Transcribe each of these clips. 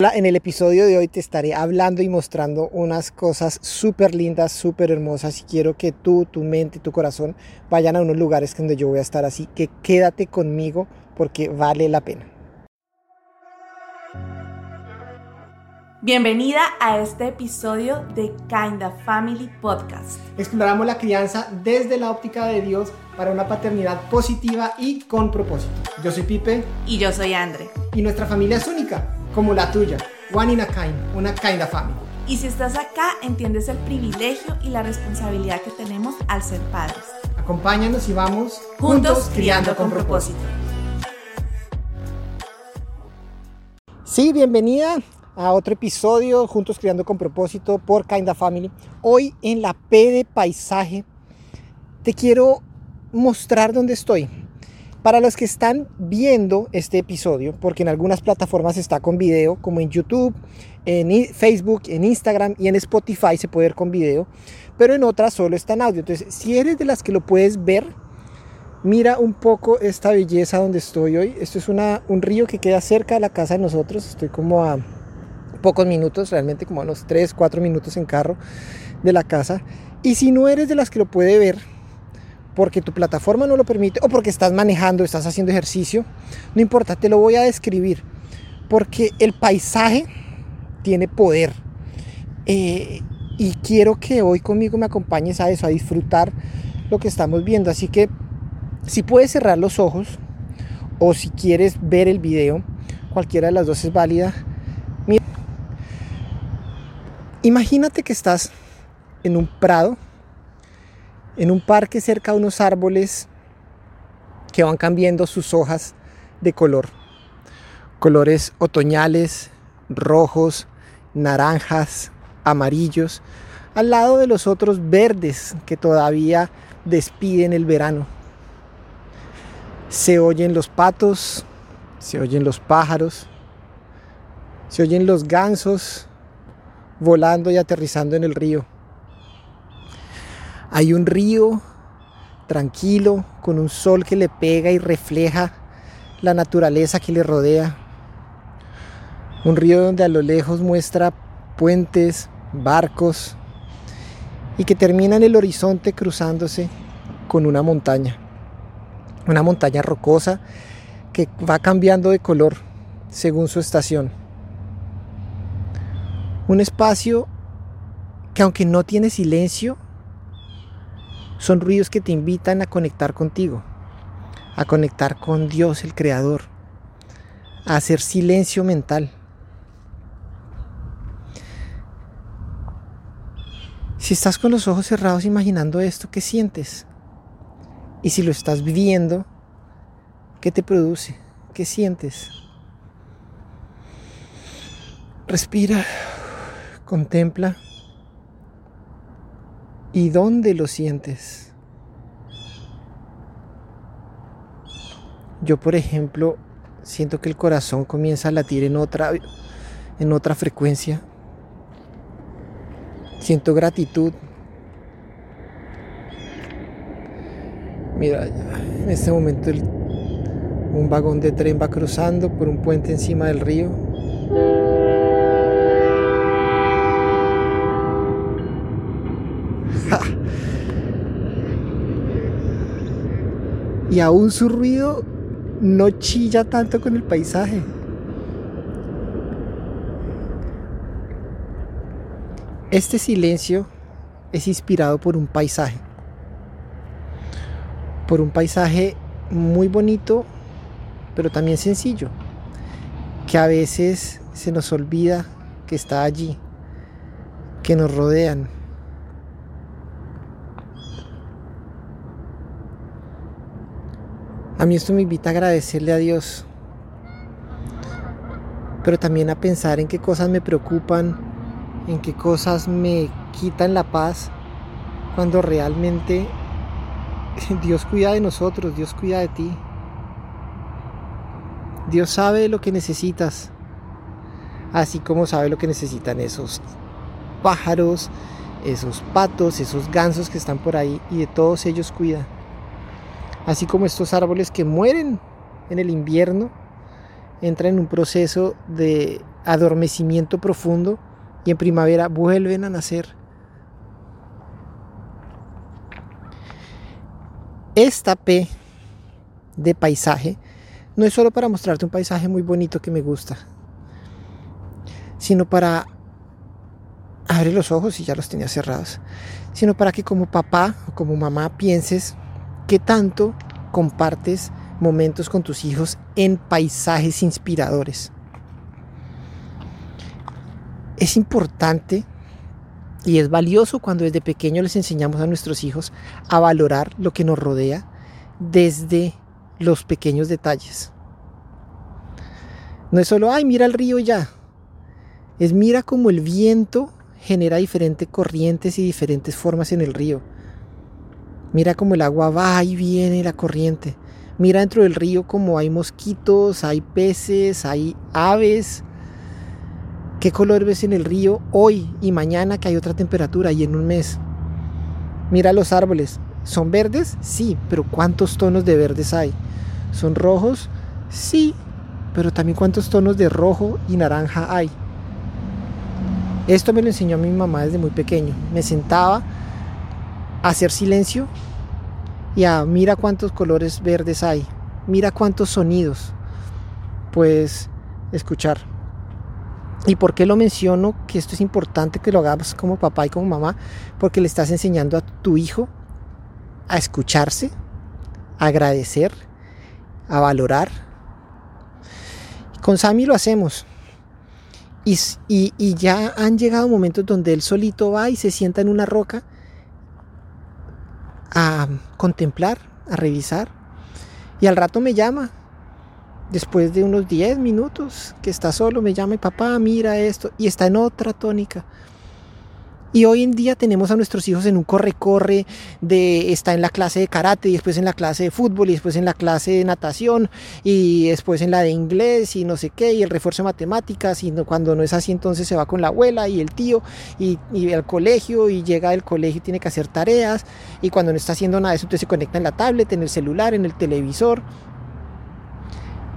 En el episodio de hoy te estaré hablando y mostrando unas cosas súper lindas, súper hermosas y quiero que tú, tu mente, tu corazón vayan a unos lugares donde yo voy a estar así que quédate conmigo porque vale la pena. Bienvenida a este episodio de Kinda Family Podcast. Exploramos la crianza desde la óptica de Dios para una paternidad positiva y con propósito. Yo soy Pipe. Y yo soy Andre. Y nuestra familia es única como la tuya. One in a kind, una kind of family. Y si estás acá, entiendes el privilegio y la responsabilidad que tenemos al ser padres. Acompáñanos y vamos juntos, criando con propósito. Sí, bienvenida a otro episodio Juntos Criando con Propósito por Kinda Family. Hoy en la P de Paisaje te quiero mostrar dónde estoy. Para los que están viendo este episodio, porque en algunas plataformas está con video, como en YouTube, en Facebook, en Instagram y en Spotify se puede ver con video, pero en otras solo está en audio. Entonces, si eres de las que lo puedes ver, mira un poco esta belleza donde estoy hoy. Esto es una, un río que queda cerca de la casa de nosotros. Estoy como a pocos minutos, realmente como a unos 3, 4 minutos en carro de la casa. Y si no eres de las que lo puede ver, porque tu plataforma no lo permite o porque estás manejando, estás haciendo ejercicio, no importa, te lo voy a describir. Porque el paisaje tiene poder. Eh, y quiero que hoy conmigo me acompañes a eso, a disfrutar lo que estamos viendo. Así que si puedes cerrar los ojos o si quieres ver el video, cualquiera de las dos es válida. Mira, imagínate que estás en un prado en un parque cerca de unos árboles que van cambiando sus hojas de color. Colores otoñales, rojos, naranjas, amarillos, al lado de los otros verdes que todavía despiden el verano. Se oyen los patos, se oyen los pájaros, se oyen los gansos volando y aterrizando en el río. Hay un río tranquilo, con un sol que le pega y refleja la naturaleza que le rodea. Un río donde a lo lejos muestra puentes, barcos y que termina en el horizonte cruzándose con una montaña. Una montaña rocosa que va cambiando de color según su estación. Un espacio que aunque no tiene silencio, son ruidos que te invitan a conectar contigo, a conectar con Dios, el Creador, a hacer silencio mental. Si estás con los ojos cerrados imaginando esto, ¿qué sientes? Y si lo estás viviendo, ¿qué te produce? ¿Qué sientes? Respira, contempla. ¿Y dónde lo sientes? Yo, por ejemplo, siento que el corazón comienza a latir en otra, en otra frecuencia. Siento gratitud. Mira, en este momento un vagón de tren va cruzando por un puente encima del río. Y aún su ruido no chilla tanto con el paisaje. Este silencio es inspirado por un paisaje. Por un paisaje muy bonito, pero también sencillo. Que a veces se nos olvida que está allí, que nos rodean. A mí esto me invita a agradecerle a Dios, pero también a pensar en qué cosas me preocupan, en qué cosas me quitan la paz, cuando realmente Dios cuida de nosotros, Dios cuida de ti. Dios sabe lo que necesitas, así como sabe lo que necesitan esos pájaros, esos patos, esos gansos que están por ahí, y de todos ellos cuida así como estos árboles que mueren en el invierno, entran en un proceso de adormecimiento profundo y en primavera vuelven a nacer. Esta P de paisaje no es solo para mostrarte un paisaje muy bonito que me gusta, sino para abrir los ojos y ya los tenía cerrados, sino para que como papá o como mamá pienses qué tanto compartes momentos con tus hijos en paisajes inspiradores. Es importante y es valioso cuando desde pequeño les enseñamos a nuestros hijos a valorar lo que nos rodea desde los pequeños detalles. No es solo, ay, mira el río ya. Es mira cómo el viento genera diferentes corrientes y diferentes formas en el río. Mira cómo el agua va y viene la corriente. Mira dentro del río como hay mosquitos, hay peces, hay aves. ¿Qué color ves en el río hoy y mañana que hay otra temperatura y en un mes? Mira los árboles. ¿Son verdes? Sí, pero ¿cuántos tonos de verdes hay? ¿Son rojos? Sí, pero también cuántos tonos de rojo y naranja hay. Esto me lo enseñó mi mamá desde muy pequeño. Me sentaba hacer silencio y a mira cuántos colores verdes hay, mira cuántos sonidos puedes escuchar. ¿Y por qué lo menciono? Que esto es importante que lo hagas como papá y como mamá, porque le estás enseñando a tu hijo a escucharse, a agradecer, a valorar. Con Sammy lo hacemos. Y, y, ya han llegado momentos donde él solito va y se sienta en una roca a contemplar, a revisar. Y al rato me llama, después de unos 10 minutos que está solo, me llama y papá, mira esto. Y está en otra tónica. Y hoy en día tenemos a nuestros hijos en un corre-corre de está en la clase de karate y después en la clase de fútbol y después en la clase de natación y después en la de inglés y no sé qué y el refuerzo de matemáticas y cuando no es así entonces se va con la abuela y el tío y, al colegio y llega del colegio y tiene que hacer tareas y cuando no está haciendo nada eso entonces se conecta en la tablet, en el celular, en el televisor.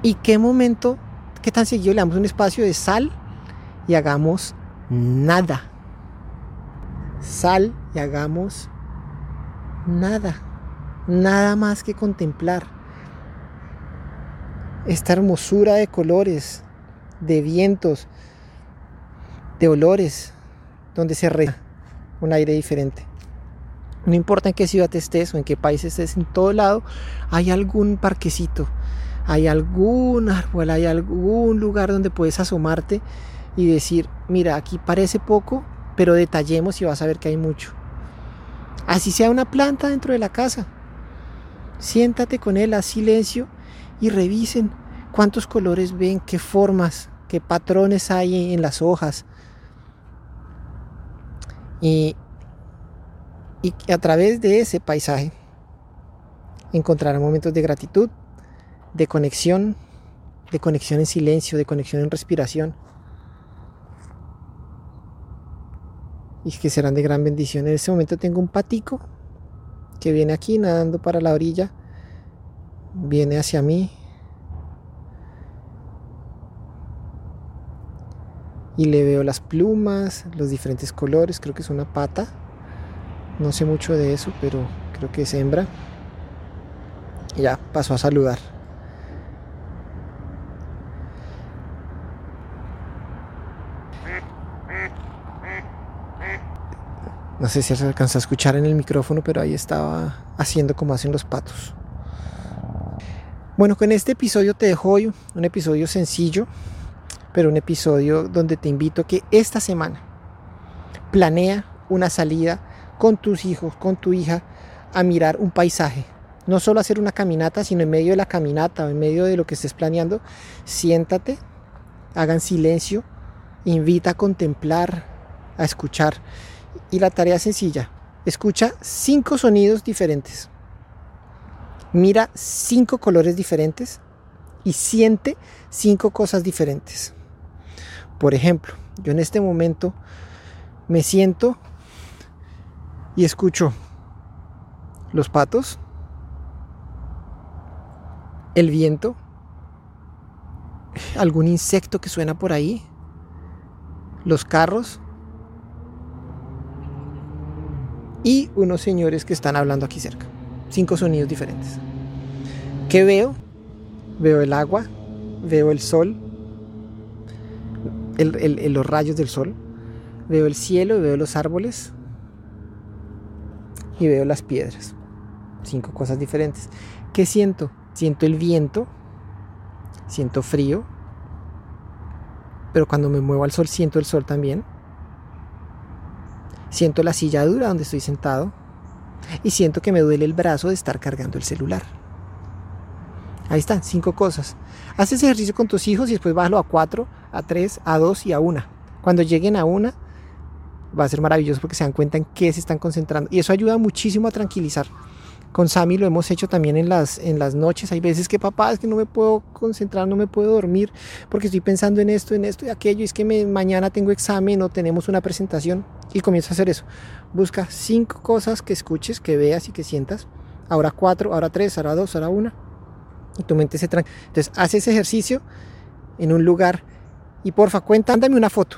¿Y qué momento, qué tan seguido le damos un espacio de sal y hagamos nada? Sal y hagamos nada, nada más que contemplar esta hermosura de colores, de vientos, de olores, donde se re un aire diferente. No importa en qué ciudad estés o en qué país estés, en todo lado hay algún parquecito, hay algún árbol, hay algún lugar donde puedes asomarte y decir, mira, aquí parece poco, pero detallemos y vas a ver que hay mucho. Así sea una planta dentro de la casa. Siéntate con él a silencio y revisen cuántos colores ven, qué formas, qué patrones hay en las hojas. Y, y a través de ese paisaje encontrarán momentos de gratitud, de conexión, de conexión en silencio, de conexión en respiración y que serán de gran bendición. En este momento tengo un patico que viene aquí nadando para la orilla, viene hacia mí y le veo las plumas, los diferentes colores, creo que es una pata, no sé mucho de eso, pero creo que es hembra. Ya pasó a saludar. No sé si se alcanza a escuchar en el micrófono, pero ahí estaba haciendo como hacen los patos. Bueno, con este episodio te dejo hoy un episodio sencillo, pero un episodio donde te invito a que esta semana planea una salida con tus hijos, con tu hija, a mirar un paisaje. No solo hacer una caminata, sino en medio de la caminata o en medio de lo que estés planeando, siéntate, hagan silencio, invita a contemplar, a escuchar y la tarea sencilla. Escucha cinco sonidos diferentes. Mira cinco colores diferentes y siente cinco cosas diferentes. Por ejemplo, yo en este momento me siento y escucho los patos, el viento, algún insecto que suena por ahí, los carros y unos señores que están hablando aquí cerca. Cinco sonidos diferentes. ¿Qué veo? Veo el agua, veo el sol, los rayos del sol, veo el cielo, veo los árboles y veo las piedras. Cinco cosas diferentes. ¿Qué siento? Siento el viento, siento frío, pero cuando me muevo al sol siento el sol también. Siento la silla dura donde estoy sentado y siento que me duele el brazo de estar cargando el celular. Ahí están, cinco cosas. Haz ese ejercicio con tus hijos y después bájalo a cuatro, a tres, a dos y a una. Cuando lleguen a una, va a ser maravilloso porque se dan cuenta en qué se están concentrando. Y eso ayuda muchísimo a tranquilizar. Con Sammy lo hemos hecho también en las, en las noches. Hay veces que papá es que no me puedo concentrar, no me puedo dormir porque estoy pensando en esto, en esto y aquello. Es que mañana tengo examen o tenemos una presentación. Y comienza a hacer eso. Busca cinco cosas que escuches, que veas y que sientas. Ahora cuatro, ahora tres, ahora dos, ahora una y tu mente se tranquila. Entonces, haz ese ejercicio en un lugar y porfa, cuéntame una foto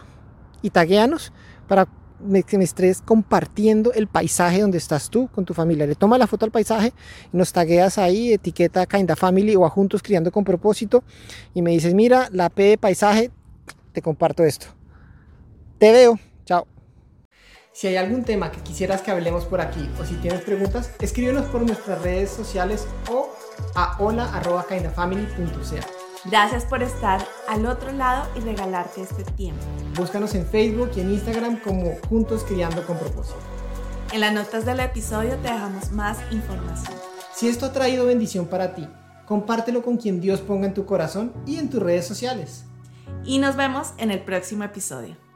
y taguéanos para que me estés compartiendo el paisaje donde estás tú con tu familia. Le toma la foto al paisaje nos tagueas ahí, etiqueta Kinda Family o a Juntos Criando con Propósito y me dices, mira, la P de paisaje, te comparto esto. Te veo, chao. Si hay algún tema que quisieras que hablemos por aquí o si tienes preguntas, escríbenos por nuestras redes sociales o a hola.kindafamily.ca. Gracias por estar al otro lado y regalarte este tiempo. Búscanos en Facebook y en Instagram como Juntos Criando con Propósito. En las notas del episodio te dejamos más información. Si esto ha traído bendición para ti, compártelo con quien Dios ponga en tu corazón y en tus redes sociales. Y nos vemos en el próximo episodio.